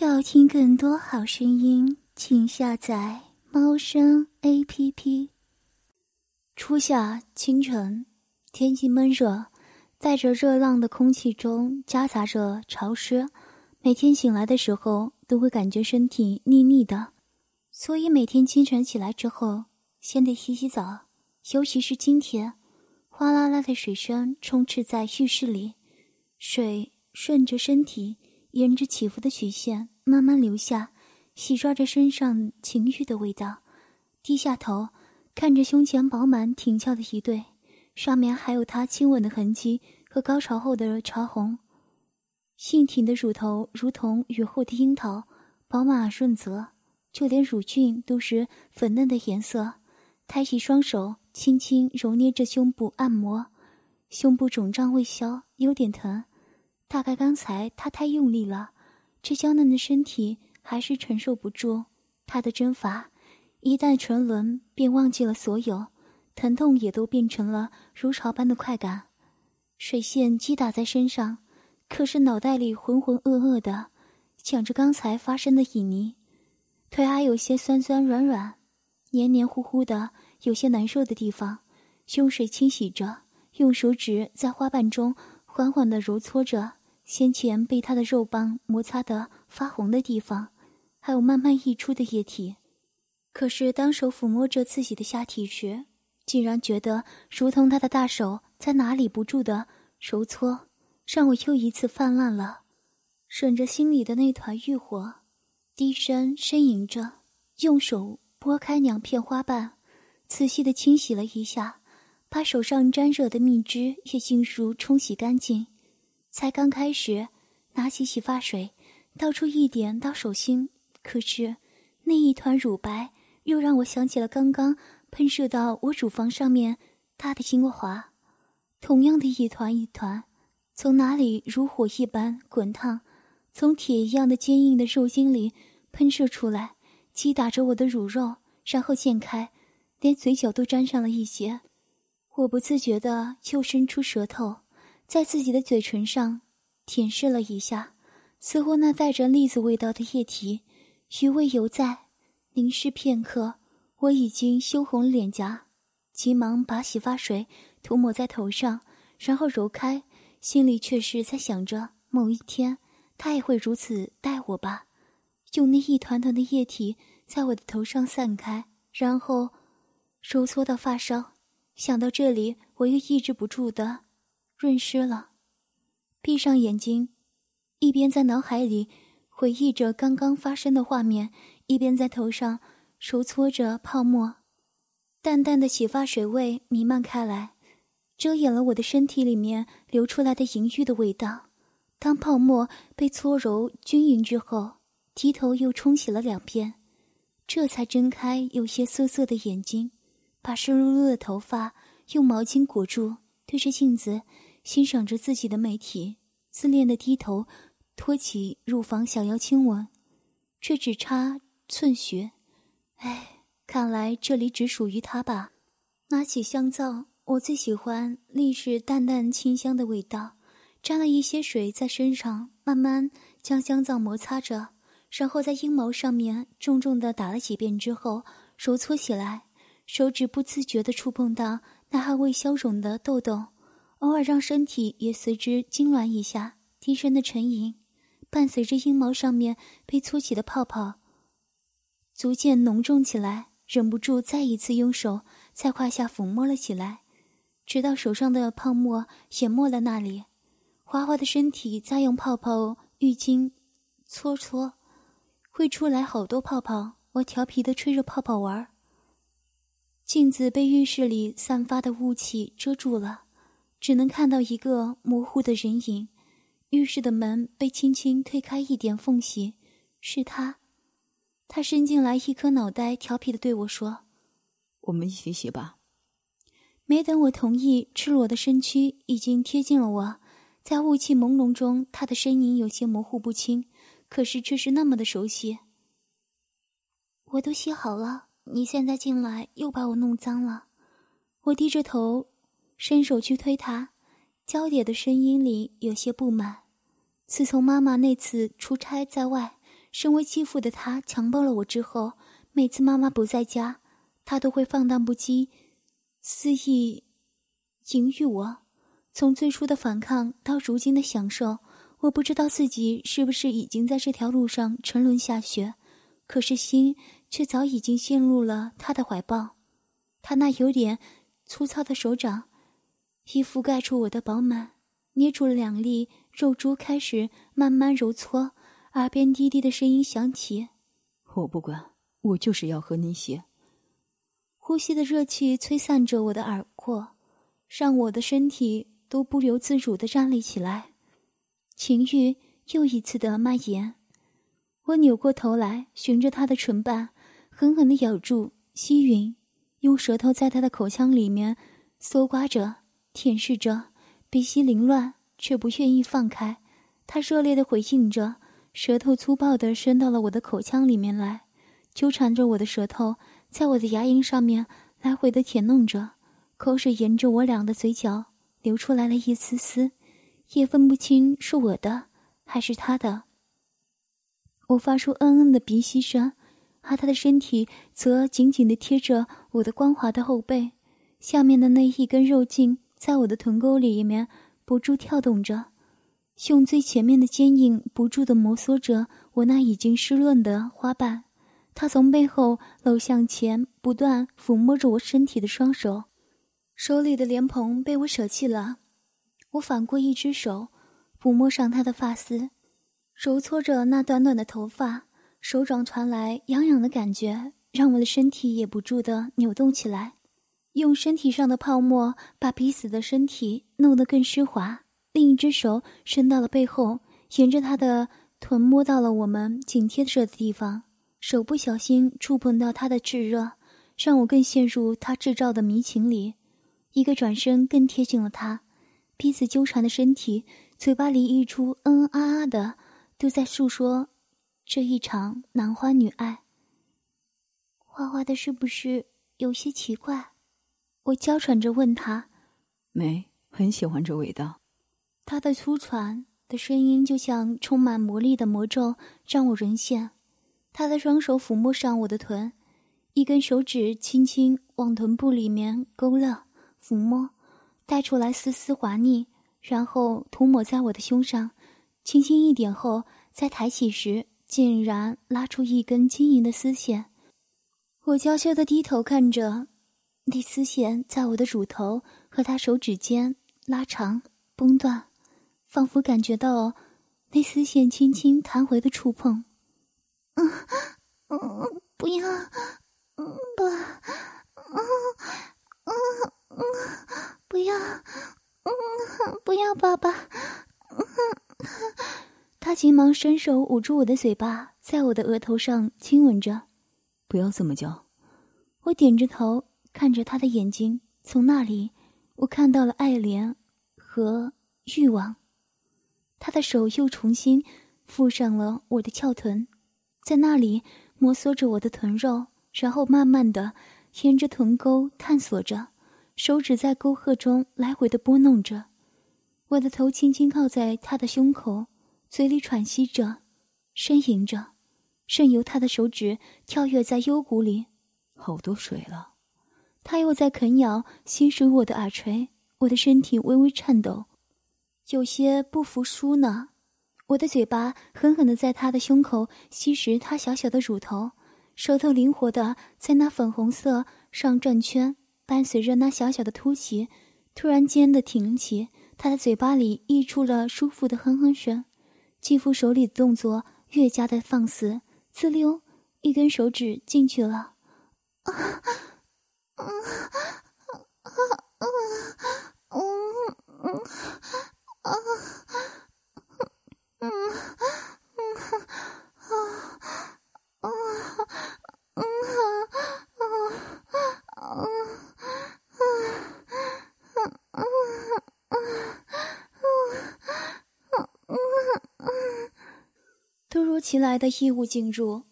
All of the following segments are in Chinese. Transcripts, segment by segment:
要听更多好声音，请下载猫声 A P P。初夏清晨，天气闷热，带着热浪的空气中夹杂着潮湿。每天醒来的时候，都会感觉身体腻腻的，所以每天清晨起来之后，先得洗洗澡。尤其是今天，哗啦啦的水声充斥在浴室里，水顺着身体。沿着起伏的曲线慢慢流下，洗刷着身上情欲的味道。低下头，看着胸前饱满挺翘的一对，上面还有他亲吻的痕迹和高潮后的潮红。性挺的乳头如同雨后的樱桃，饱满而润泽，就连乳晕都是粉嫩的颜色。抬起双手，轻轻揉捏着胸部按摩，胸部肿胀未消，有点疼。大概刚才他太用力了，这娇嫩的身体还是承受不住他的针法。一旦沉沦，便忘记了所有，疼痛也都变成了如潮般的快感。水线击打在身上，可是脑袋里浑浑噩噩的想着刚才发生的旖旎，腿还有些酸酸软软、黏黏糊糊的，有些难受的地方。用水清洗着，用手指在花瓣中缓缓的揉搓着。先前被他的肉棒摩擦得发红的地方，还有慢慢溢出的液体。可是当手抚摸着自己的下体时，竟然觉得如同他的大手在哪里不住的揉搓，让我又一次泛滥了。顺着心里的那团欲火，低声呻吟着，用手拨开两片花瓣，仔细的清洗了一下，把手上沾热的蜜汁也尽数冲洗干净。才刚开始，拿起洗发水，倒出一点到手心，可是那一团乳白又让我想起了刚刚喷射到我乳房上面它的精华，同样的一团一团，从哪里如火一般滚烫，从铁一样的坚硬的肉筋里喷射出来，击打着我的乳肉，然后溅开，连嘴角都沾上了一些。我不自觉的又伸出舌头。在自己的嘴唇上舔舐了一下，似乎那带着栗子味道的液体余味犹在。凝视片刻，我已经羞红了脸颊，急忙把洗发水涂抹在头上，然后揉开，心里却是在想着：某一天他也会如此待我吧？用那一团团的液体在我的头上散开，然后揉搓到发梢。想到这里，我又抑制不住的。润湿了，闭上眼睛，一边在脑海里回忆着刚刚发生的画面，一边在头上揉搓着泡沫。淡淡的洗发水味弥漫开来，遮掩了我的身体里面流出来的淫欲的味道。当泡沫被搓揉均匀之后，提头又冲洗了两遍，这才睁开有些涩涩的眼睛，把湿漉漉的头发用毛巾裹住，对着镜子。欣赏着自己的美体，自恋的低头，托起乳房想要亲吻，却只差寸许。哎，看来这里只属于他吧。拿起香皂，我最喜欢历是淡淡清香的味道。沾了一些水在身上，慢慢将香皂摩擦着，然后在阴毛上面重重的打了几遍之后，揉搓起来，手指不自觉地触碰到那还未消肿的痘痘。偶尔让身体也随之痉挛一下，低声的沉吟，伴随着阴毛上面被搓起的泡泡逐渐浓重起来，忍不住再一次用手在胯下抚摸了起来，直到手上的泡沫淹没了那里，滑滑的身体再用泡泡浴巾搓搓，会出来好多泡泡。我调皮的吹着泡泡玩，镜子被浴室里散发的雾气遮住了。只能看到一个模糊的人影，浴室的门被轻轻推开一点缝隙，是他。他伸进来一颗脑袋，调皮的对我说：“我们一起洗吧。”没等我同意，赤裸的身躯已经贴近了我，在雾气朦胧中，他的身影有些模糊不清，可是却是那么的熟悉。我都洗好了，你现在进来又把我弄脏了。我低着头。伸手去推他，娇嗲的声音里有些不满。自从妈妈那次出差在外，身为继父的他强暴了我之后，每次妈妈不在家，他都会放荡不羁，肆意淫欲我。从最初的反抗到如今的享受，我不知道自己是不是已经在这条路上沉沦下去，可是心却早已经陷入了他的怀抱。他那有点粗糙的手掌，已覆盖住我的饱满，捏住了两粒肉珠，开始慢慢揉搓。耳边低低的声音响起：“我不管，我就是要和你写。”呼吸的热气吹散着我的耳廓，让我的身体。都不由自主的站立起来，情欲又一次的蔓延。我扭过头来，循着他的唇瓣，狠狠的咬住、吸吮，用舌头在他的口腔里面搜刮着、舔舐着，鼻息凌乱，却不愿意放开。他热烈的回应着，舌头粗暴的伸到了我的口腔里面来，纠缠着我的舌头，在我的牙龈上面来回的舔弄着，口水沿着我俩的嘴角。流出来了一丝丝，也分不清是我的还是他的。我发出嗯嗯的鼻息声，而他的身体则紧紧地贴着我的光滑的后背，下面的那一根肉茎在我的臀沟里面不住跳动着，胸最前面的坚硬不住地摩挲着我那已经湿润的花瓣。他从背后搂向前，不断抚摸着我身体的双手。手里的莲蓬被我舍弃了，我反过一只手，抚摸上他的发丝，揉搓着那短短的头发，手掌传来痒痒的感觉，让我的身体也不住地扭动起来。用身体上的泡沫把彼此的身体弄得更湿滑。另一只手伸到了背后，沿着他的臀摸到了我们紧贴着的地方，手不小心触碰到他的炙热，让我更陷入他制造的迷情里。一个转身，更贴近了他，彼此纠缠的身体，嘴巴里溢出嗯嗯啊啊的，都在诉说这一场男欢女爱。花花的是不是有些奇怪？我娇喘着问他。没，很喜欢这味道。他的粗喘的声音就像充满魔力的魔咒，让我沦陷。他的双手抚摸上我的臀，一根手指轻轻往臀部里面勾勒。抚摸，带出来丝丝滑腻，然后涂抹在我的胸上，轻轻一点后，再抬起时，竟然拉出一根晶莹的丝线。我娇羞的低头看着，那丝线在我的乳头和他手指间拉长、崩断，仿佛感觉到那丝线轻轻弹回的触碰。嗯嗯，不要，嗯不，嗯嗯。嗯，不要，嗯，不要，爸爸。他急忙伸手捂住我的嘴巴，在我的额头上亲吻着。不要这么叫。我点着头，看着他的眼睛，从那里我看到了爱怜和欲望。他的手又重新附上了我的翘臀，在那里摩挲着我的臀肉，然后慢慢的沿着臀沟探索着。手指在沟壑中来回的拨弄着，我的头轻轻靠在他的胸口，嘴里喘息着，呻吟着，任由他的手指跳跃在幽谷里。好多水了，他又在啃咬、吸吮我的耳垂，我的身体微微颤抖，有些不服输呢。我的嘴巴狠狠的在他的胸口吸食他小小的乳头，舌头灵活的在那粉红色上转圈。伴随着那小小的凸起，突然间的挺起，他的嘴巴里溢出了舒服的哼哼声。继父手里的动作越加的放肆，滋溜，一根手指进去了。啊，突如其来的异物进入，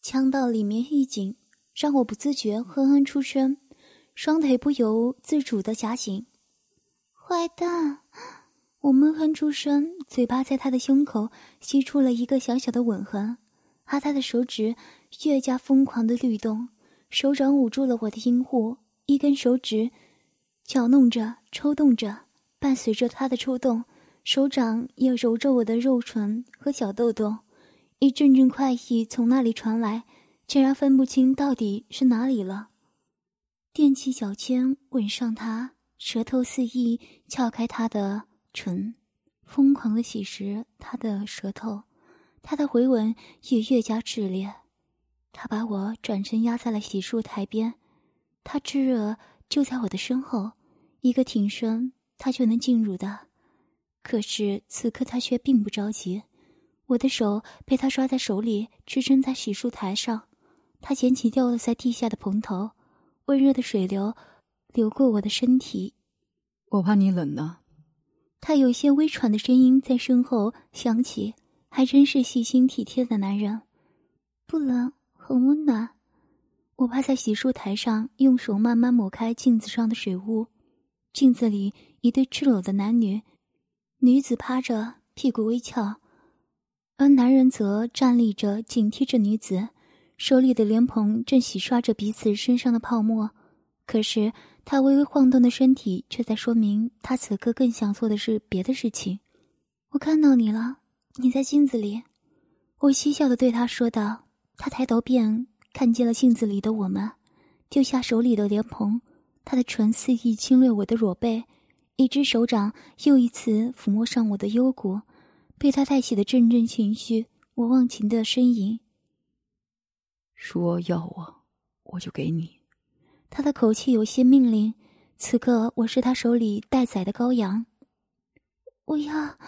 腔道里面一紧，让我不自觉哼哼出声，双腿不由自主的夹紧。坏蛋！我闷哼出声，嘴巴在他的胸口吸出了一个小小的吻痕。而他的手指越加疯狂的律动，手掌捂住了我的阴户，一根手指搅弄着、抽动着，伴随着他的抽动，手掌也揉着我的肉唇和小豆豆，一阵阵快意从那里传来，竟然分不清到底是哪里了。踮起脚尖吻上他，舌头肆意撬开他的唇，疯狂的吸食他的舌头，他的回吻也越加炽烈。他把我转身压在了洗漱台边，他炙热就在我的身后，一个挺身他就能进入的。可是此刻他却并不着急，我的手被他抓在手里，支撑在洗漱台上。他捡起掉落在地下的蓬头。温热的水流流过我的身体，我怕你冷呢。他有些微喘的声音在身后响起，还真是细心体贴的男人。不冷，很温暖。我趴在洗漱台上，用手慢慢抹开镜子上的水雾。镜子里一对赤裸的男女，女子趴着，屁股微翘，而男人则站立着，紧贴着女子。手里的莲蓬正洗刷着彼此身上的泡沫，可是他微微晃动的身体却在说明他此刻更想做的是别的事情。我看到你了，你在镜子里。我嬉笑的对他说道。他抬头便看见了镜子里的我们，丢下手里的莲蓬，他的唇肆意侵略我的裸背，一只手掌又一次抚摸上我的幽谷，被他带起的阵阵情绪，我忘情的呻吟。说要我，我就给你。他的口气有些命令。此刻我是他手里待宰的羔羊。我要，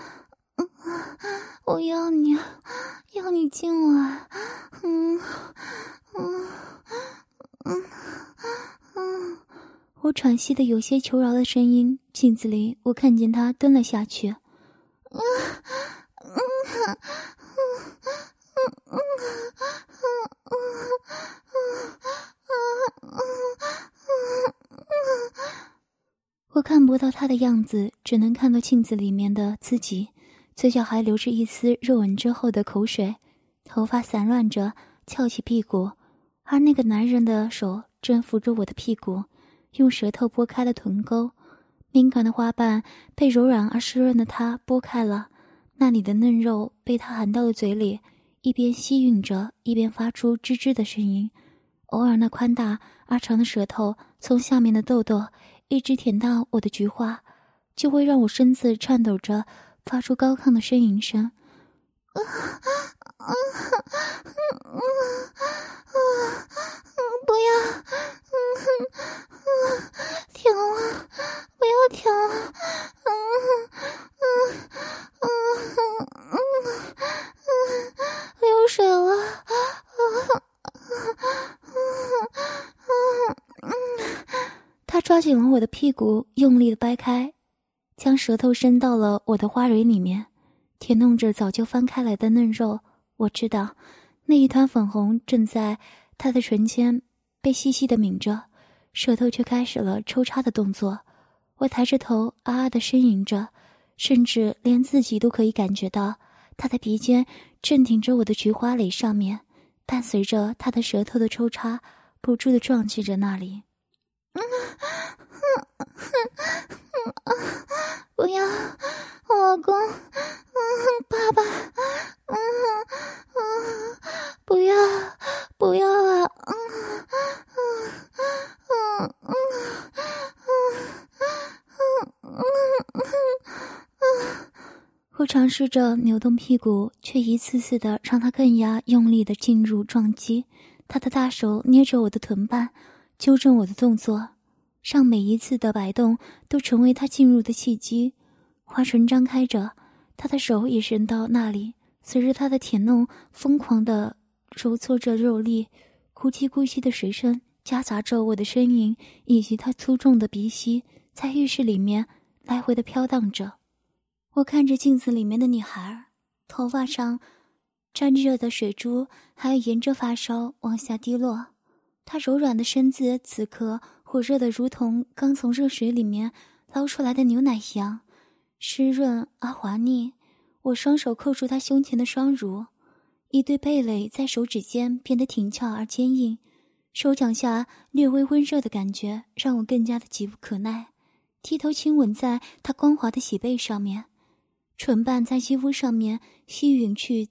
我要你，要你进来。嗯嗯嗯嗯。我喘息的有些求饶的声音。镜子里，我看见他蹲了下去。嗯嗯嗯嗯嗯嗯。我看不到他的样子，只能看到镜子里面的自己，嘴角还流着一丝热吻之后的口水，头发散乱着，翘起屁股，而那个男人的手正扶着我的屁股，用舌头拨开了臀沟，敏感的花瓣被柔软而湿润的他拨开了，那里的嫩肉被他含到了嘴里。一边吸吮着，一边发出吱吱的声音。偶尔，那宽大而长的舌头从下面的痘痘一直舔到我的菊花，就会让我身子颤抖着，发出高亢的呻吟声。啊 啊啊啊啊！不要，嗯嗯，停了，不要停了，嗯嗯嗯嗯嗯，流水了，啊啊啊他抓紧了我的屁股，用力的掰开，将舌头伸到了我的花蕊里面。舔弄着早就翻开来的嫩肉，我知道，那一团粉红正在他的唇间被细细的抿着，舌头却开始了抽插的动作。我抬着头，啊啊的呻吟着，甚至连自己都可以感觉到他的鼻尖正挺着我的菊花蕾上面，伴随着他的舌头的抽插，不住的撞击着那里。不要，老公，爸爸，嗯嗯不要，不要啊！嗯，嗯，嗯，嗯，嗯，嗯我尝试着扭动屁股，却一次次的让他更加用力的进入撞击。他的大手捏着我的臀瓣，纠正我的动作。让每一次的摆动都成为他进入的契机。花唇张开着，他的手也伸到那里，随着他的舔弄，疯狂的揉搓着肉粒，咕叽咕叽的水声夹杂着我的呻吟，以及他粗重的鼻息，在浴室里面来回的飘荡着。我看着镜子里面的女孩，头发上沾着的水珠，还有沿着发梢往下滴落。她柔软的身子此刻。火热的，如同刚从热水里面捞出来的牛奶一样，湿润而滑腻。我双手扣住他胸前的双乳，一对蓓蕾在手指间变得挺翘而坚硬，手掌下略微温热的感觉让我更加的急不可耐。低头亲吻在他光滑的喜背上面，唇瓣在肌肤上面吸吮去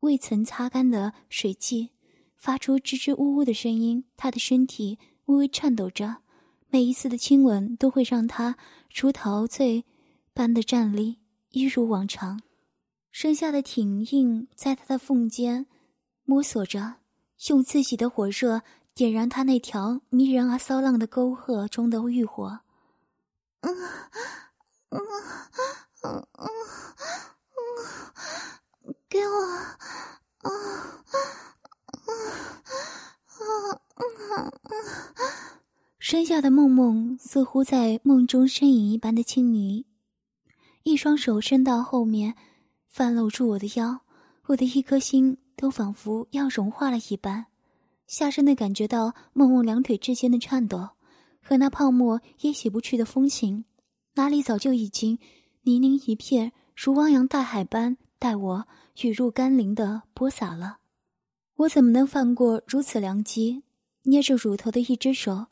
未曾擦干的水迹，发出支支吾吾的声音。他的身体微微颤抖着，每一次的亲吻都会让他如陶醉般的站立，一如往常。身下的挺硬在他的缝间摸索着，用自己的火热点燃他那条迷人而骚浪的沟壑中的欲火。嗯嗯嗯嗯嗯，给我啊啊啊啊啊！身下的梦梦似乎在梦中呻吟一般的轻昵，一双手伸到后面，翻搂住我的腰，我的一颗心都仿佛要融化了一般，下身的感觉到梦梦两腿之间的颤抖。和那泡沫也洗不去的风情，哪里早就已经泥泞一片，如汪洋大海般待我雨入甘霖的播撒了。我怎么能放过如此良机？捏着乳头的一只手，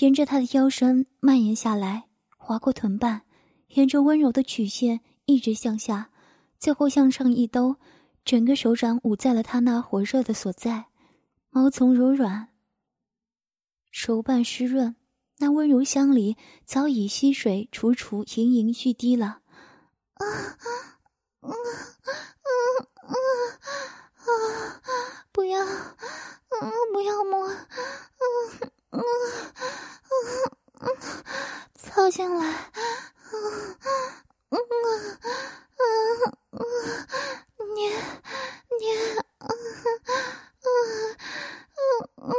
沿着他的腰身蔓延下来，划过臀瓣，沿着温柔的曲线一直向下，最后向上一兜，整个手掌捂在了他那火热的所在，毛丛柔软，手瓣湿润。那温柔乡里早已溪水楚楚，盈盈欲滴了。啊啊啊啊！不要，嗯，不要摸，嗯嗯嗯嗯，操进来，嗯嗯嗯嗯，捏捏，嗯嗯嗯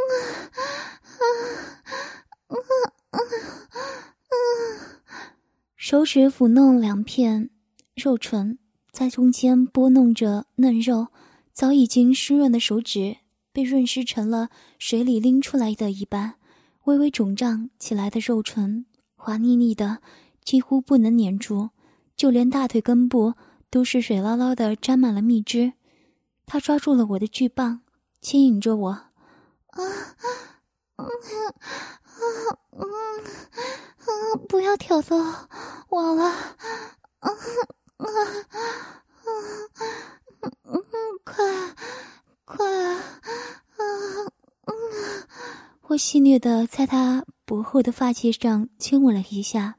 嗯。手指抚弄两片肉唇，在中间拨弄着嫩肉，早已经湿润的手指被润湿成了水里拎出来的一般，微微肿胀起来的肉唇滑腻腻的，几乎不能粘住，就连大腿根部都是水捞捞的，沾满了蜜汁。他抓住了我的巨棒，牵引着我，啊，嗯，啊，嗯。嗯，不要挑逗我了，啊，啊，啊嗯快快啊嗯！我戏谑的在他薄厚的发髻上亲吻了一下，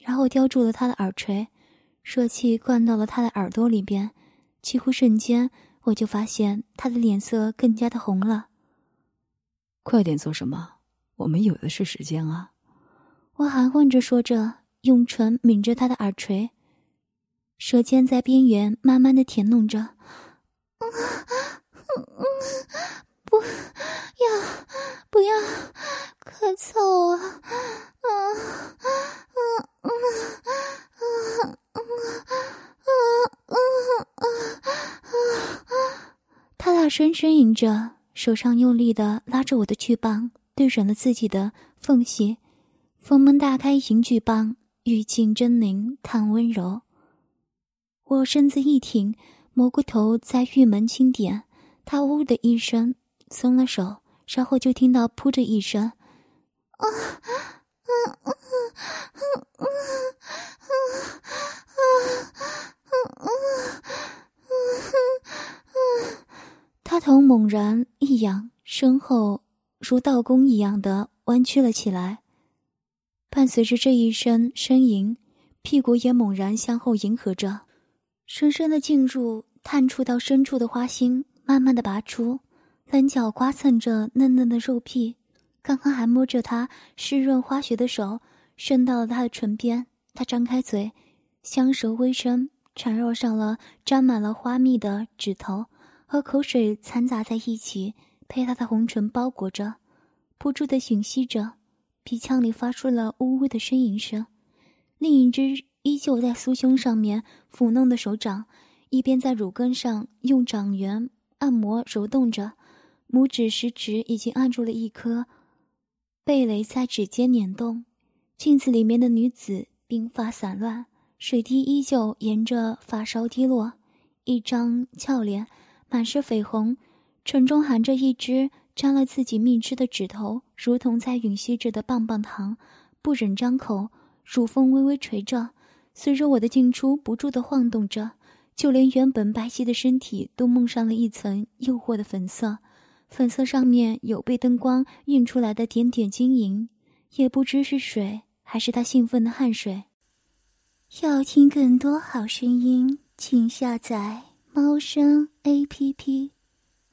然后叼住了他的耳垂，热气灌到了他的耳朵里边，几乎瞬间我就发现他的脸色更加的红了。快点做什么？我们有的是时间啊。我含混着说着，用唇抿着他的耳垂，舌尖在边缘慢慢的舔弄着。嗯嗯，不要，不要，可臭啊！嗯嗯嗯嗯嗯嗯嗯嗯他大声呻吟着，手上用力的拉着我的巨棒，对准了自己的缝隙。房门大开，银巨棒，玉镜狰狞，探温柔。我身子一挺，蘑菇头在玉门轻点，他呜的一声松了手，然后就听到噗的一声，啊，嗯嗯嗯嗯嗯嗯嗯他头猛然一仰，身后如倒弓一样的弯曲了起来。伴随着这一声呻吟，屁股也猛然向后迎合着，深深的进入探触到深处的花心，慢慢的拔出，棱角刮蹭着嫩嫩的肉屁。刚刚还摸着她湿润花雪的手，伸到了他的唇边。他张开嘴，香舌微伸，缠绕上了沾满了花蜜的指头，和口水掺杂在一起，被他的红唇包裹着，不住的吮吸着。鼻腔里发出了呜呜的呻吟声，另一只依旧在酥胸上面抚弄的手掌，一边在乳根上用掌缘按摩揉动着，拇指、食指已经按住了一颗贝雷在指尖捻动。镜子里面的女子鬓发散乱，水滴依旧沿着发梢滴落，一张俏脸满是绯红，唇中含着一只沾了自己蜜汁的指头，如同在吮吸着的棒棒糖，不忍张口，乳峰微微垂着，随着我的进出不住的晃动着，就连原本白皙的身体都蒙上了一层诱惑的粉色，粉色上面有被灯光映出来的点点晶莹，也不知是水还是他兴奋的汗水。要听更多好声音，请下载猫声 A P P。